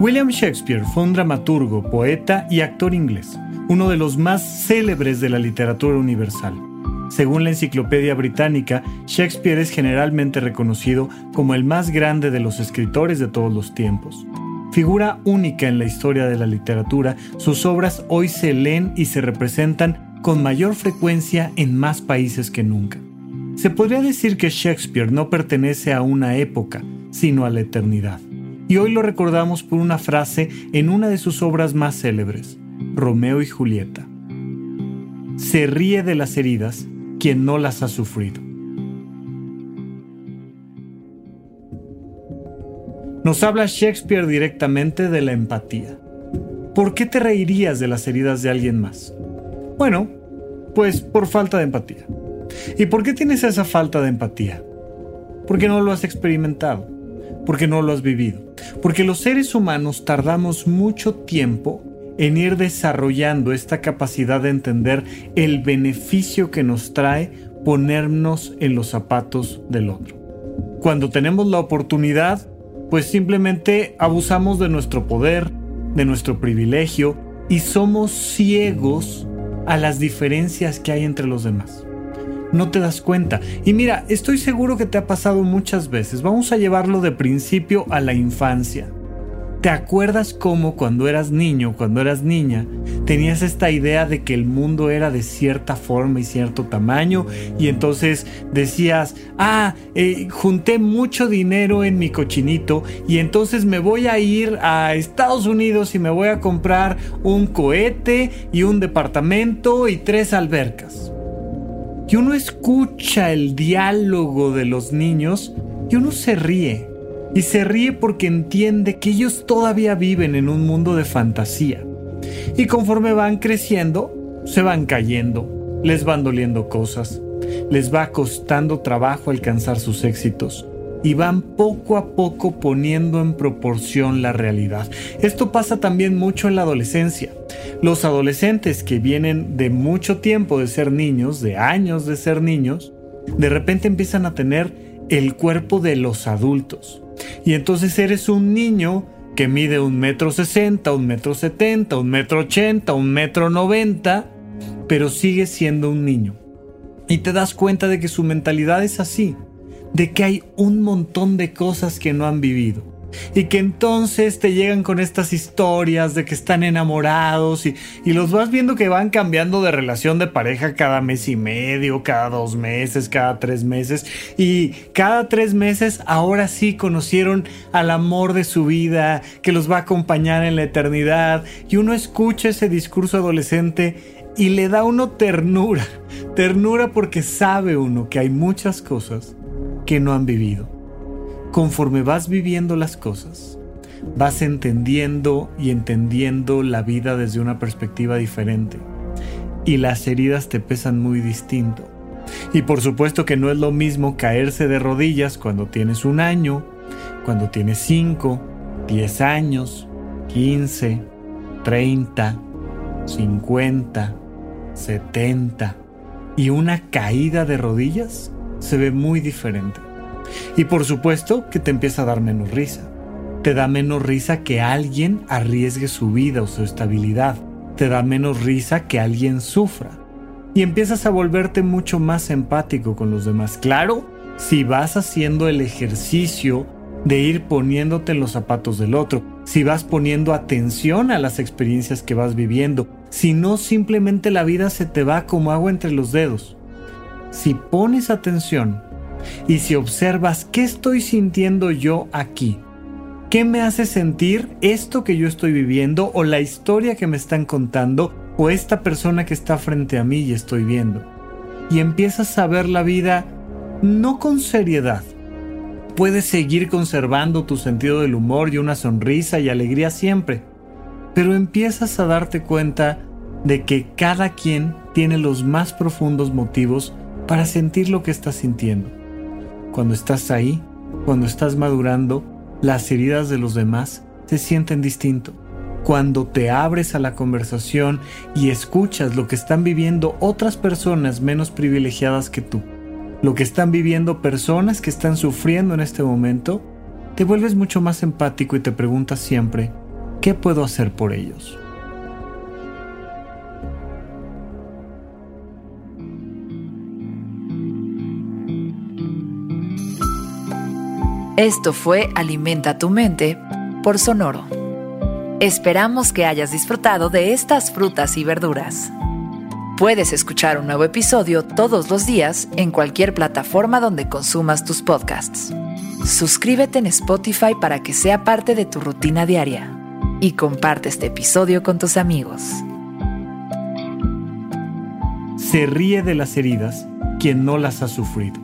William Shakespeare fue un dramaturgo, poeta y actor inglés, uno de los más célebres de la literatura universal. Según la Enciclopedia Británica, Shakespeare es generalmente reconocido como el más grande de los escritores de todos los tiempos. Figura única en la historia de la literatura, sus obras hoy se leen y se representan con mayor frecuencia en más países que nunca. Se podría decir que Shakespeare no pertenece a una época, sino a la eternidad y hoy lo recordamos por una frase en una de sus obras más célebres, Romeo y Julieta. Se ríe de las heridas quien no las ha sufrido. Nos habla Shakespeare directamente de la empatía. ¿Por qué te reirías de las heridas de alguien más? Bueno, pues por falta de empatía. ¿Y por qué tienes esa falta de empatía? Porque no lo has experimentado porque no lo has vivido. Porque los seres humanos tardamos mucho tiempo en ir desarrollando esta capacidad de entender el beneficio que nos trae ponernos en los zapatos del otro. Cuando tenemos la oportunidad, pues simplemente abusamos de nuestro poder, de nuestro privilegio y somos ciegos a las diferencias que hay entre los demás no te das cuenta. Y mira, estoy seguro que te ha pasado muchas veces. Vamos a llevarlo de principio a la infancia. ¿Te acuerdas cómo cuando eras niño, cuando eras niña, tenías esta idea de que el mundo era de cierta forma y cierto tamaño? Y entonces decías, ah, eh, junté mucho dinero en mi cochinito y entonces me voy a ir a Estados Unidos y me voy a comprar un cohete y un departamento y tres albercas y uno escucha el diálogo de los niños y uno se ríe. Y se ríe porque entiende que ellos todavía viven en un mundo de fantasía. Y conforme van creciendo, se van cayendo, les van doliendo cosas, les va costando trabajo alcanzar sus éxitos y van poco a poco poniendo en proporción la realidad. Esto pasa también mucho en la adolescencia. Los adolescentes que vienen de mucho tiempo de ser niños, de años de ser niños, de repente empiezan a tener el cuerpo de los adultos. Y entonces eres un niño que mide un metro sesenta, un metro setenta, un metro ochenta, un metro noventa, pero sigue siendo un niño. Y te das cuenta de que su mentalidad es así de que hay un montón de cosas que no han vivido. Y que entonces te llegan con estas historias de que están enamorados y, los vas viendo que van cambiando de relación de pareja cada mes y medio, cada dos meses, cada tres meses. Y cada tres meses ahora sí conocieron al amor de su vida que los va a acompañar en la eternidad. Y uno escucha ese discurso adolescente y le da uno ternura. Ternura porque sabe uno que hay muchas cosas que no han vivido. Conforme vas viviendo las cosas, vas entendiendo y entendiendo la vida desde una perspectiva diferente. Y las heridas te pesan muy distinto. Y por supuesto que no es lo mismo caerse de rodillas cuando tienes un año, cuando tienes 5, 10 años, 15, 30, 50, 70. Y una caída de rodillas se ve muy diferente. Y por supuesto que te empieza a dar menos risa. Te da menos risa que alguien arriesgue su vida o su estabilidad. Te da menos risa que alguien sufra. Y empiezas a volverte mucho más empático con los demás. Claro, si vas haciendo el ejercicio de ir poniéndote en los zapatos del otro, si vas poniendo atención a las experiencias que vas viviendo, si no simplemente la vida se te va como agua entre los dedos. Si pones atención y si observas qué estoy sintiendo yo aquí, qué me hace sentir esto que yo estoy viviendo o la historia que me están contando o esta persona que está frente a mí y estoy viendo. Y empiezas a ver la vida no con seriedad, puedes seguir conservando tu sentido del humor y una sonrisa y alegría siempre, pero empiezas a darte cuenta de que cada quien tiene los más profundos motivos para sentir lo que estás sintiendo. Cuando estás ahí, cuando estás madurando, las heridas de los demás se sienten distinto. Cuando te abres a la conversación y escuchas lo que están viviendo otras personas menos privilegiadas que tú lo que están viviendo personas que están sufriendo en este momento, te vuelves mucho más empático y te preguntas siempre, ¿qué puedo hacer por ellos? Esto fue Alimenta tu mente por Sonoro. Esperamos que hayas disfrutado de estas frutas y verduras. Puedes escuchar un nuevo episodio todos los días en cualquier plataforma donde consumas tus podcasts. Suscríbete en Spotify para que sea parte de tu rutina diaria y comparte este episodio con tus amigos. Se ríe de las heridas quien no las ha sufrido.